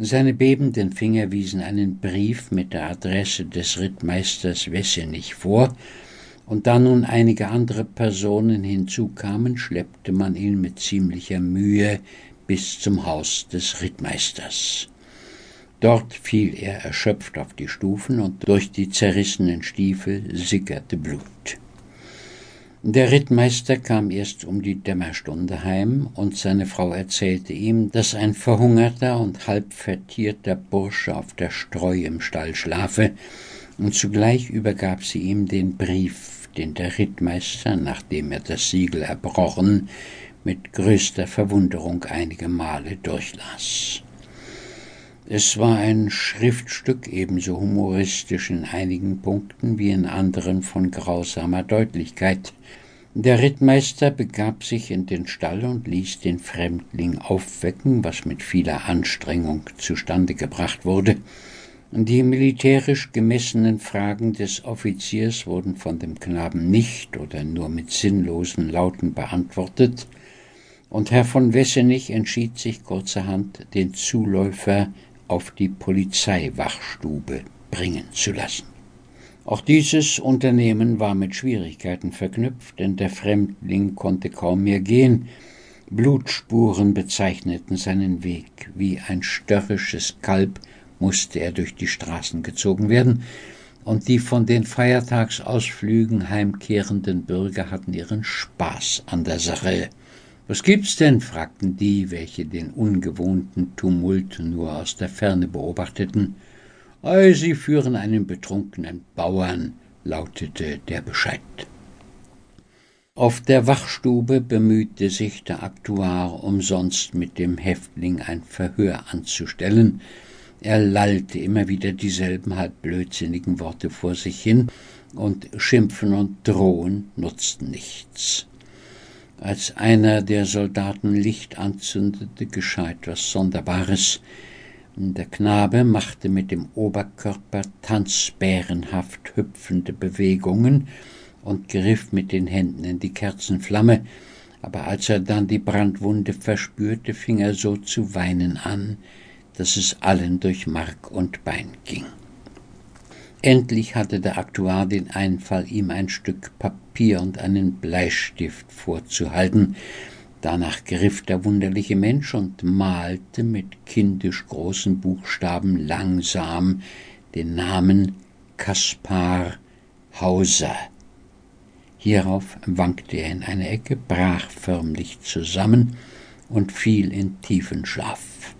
Seine bebenden Finger wiesen einen Brief mit der Adresse des Rittmeisters Wessenich vor, und da nun einige andere Personen hinzukamen, schleppte man ihn mit ziemlicher Mühe bis zum Haus des Rittmeisters. Dort fiel er erschöpft auf die Stufen und durch die zerrissenen Stiefel sickerte Blut. Der Rittmeister kam erst um die Dämmerstunde heim, und seine Frau erzählte ihm, dass ein verhungerter und halb vertierter Bursche auf der Streu im Stall schlafe, und zugleich übergab sie ihm den Brief den der Rittmeister, nachdem er das Siegel erbrochen, mit größter Verwunderung einige Male durchlas. Es war ein Schriftstück ebenso humoristisch in einigen Punkten wie in anderen von grausamer Deutlichkeit. Der Rittmeister begab sich in den Stall und ließ den Fremdling aufwecken, was mit vieler Anstrengung zustande gebracht wurde. Die militärisch gemessenen Fragen des Offiziers wurden von dem Knaben nicht oder nur mit sinnlosen Lauten beantwortet, und Herr von Wessenich entschied sich kurzerhand, den Zuläufer auf die Polizeiwachstube bringen zu lassen. Auch dieses Unternehmen war mit Schwierigkeiten verknüpft, denn der Fremdling konnte kaum mehr gehen. Blutspuren bezeichneten seinen Weg, wie ein störrisches Kalb musste er durch die Straßen gezogen werden, und die von den Feiertagsausflügen heimkehrenden Bürger hatten ihren Spaß an der Sache. Was gibt's denn? fragten die, welche den ungewohnten Tumult nur aus der Ferne beobachteten. Ei, sie führen einen betrunkenen Bauern, lautete der Bescheid. Auf der Wachstube bemühte sich der Aktuar umsonst mit dem Häftling ein Verhör anzustellen, er lallte immer wieder dieselben halb blödsinnigen Worte vor sich hin, und Schimpfen und Drohen nutzten nichts. Als einer der Soldaten Licht anzündete, geschah etwas Sonderbares. Der Knabe machte mit dem Oberkörper tanzbärenhaft hüpfende Bewegungen und griff mit den Händen in die Kerzenflamme, aber als er dann die Brandwunde verspürte, fing er so zu weinen an, dass es allen durch Mark und Bein ging. Endlich hatte der Aktuar den Einfall, ihm ein Stück Papier und einen Bleistift vorzuhalten. Danach griff der wunderliche Mensch und malte mit kindisch großen Buchstaben langsam den Namen Kaspar Hauser. Hierauf wankte er in eine Ecke, brach förmlich zusammen und fiel in tiefen Schlaf.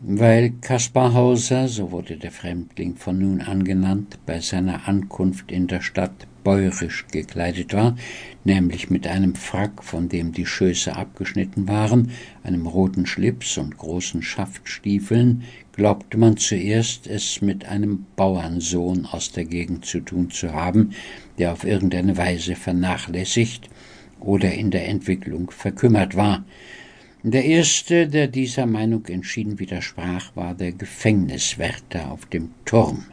Weil Kaspar Hauser, so wurde der Fremdling von nun an genannt, bei seiner Ankunft in der Stadt bäurisch gekleidet war, nämlich mit einem Frack, von dem die Schöße abgeschnitten waren, einem roten Schlips und großen Schaftstiefeln, glaubte man zuerst, es mit einem Bauernsohn aus der Gegend zu tun zu haben, der auf irgendeine Weise vernachlässigt oder in der Entwicklung verkümmert war. Der erste, der dieser Meinung entschieden widersprach, war der Gefängniswärter auf dem Turm.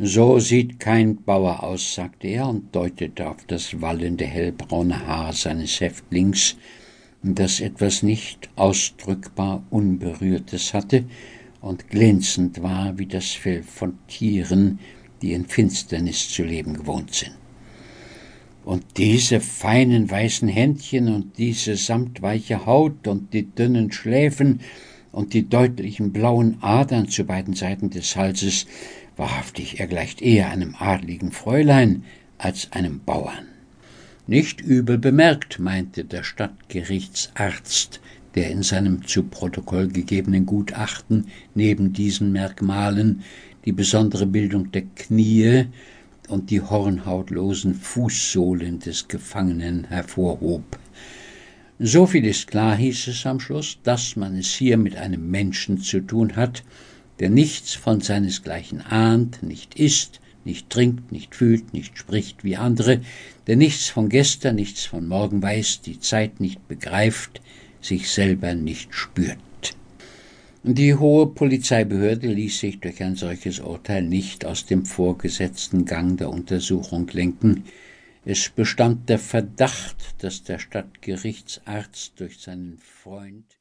So sieht kein Bauer aus, sagte er und deutete auf das wallende hellbraune Haar seines Häftlings, das etwas nicht ausdrückbar Unberührtes hatte und glänzend war wie das Fell von Tieren, die in Finsternis zu leben gewohnt sind. Und diese feinen weißen Händchen und diese samtweiche Haut und die dünnen Schläfen und die deutlichen blauen Adern zu beiden Seiten des Halses, wahrhaftig, er gleicht eher einem adligen Fräulein als einem Bauern. Nicht übel bemerkt, meinte der Stadtgerichtsarzt, der in seinem zu Protokoll gegebenen Gutachten neben diesen Merkmalen die besondere Bildung der Knie und die hornhautlosen Fußsohlen des Gefangenen hervorhob. So viel ist klar, hieß es am Schluss, dass man es hier mit einem Menschen zu tun hat, der nichts von seinesgleichen ahnt, nicht isst, nicht trinkt, nicht fühlt, nicht spricht wie andere, der nichts von gestern, nichts von morgen weiß, die Zeit nicht begreift, sich selber nicht spürt. Die hohe Polizeibehörde ließ sich durch ein solches Urteil nicht aus dem vorgesetzten Gang der Untersuchung lenken. Es bestand der Verdacht, dass der Stadtgerichtsarzt durch seinen Freund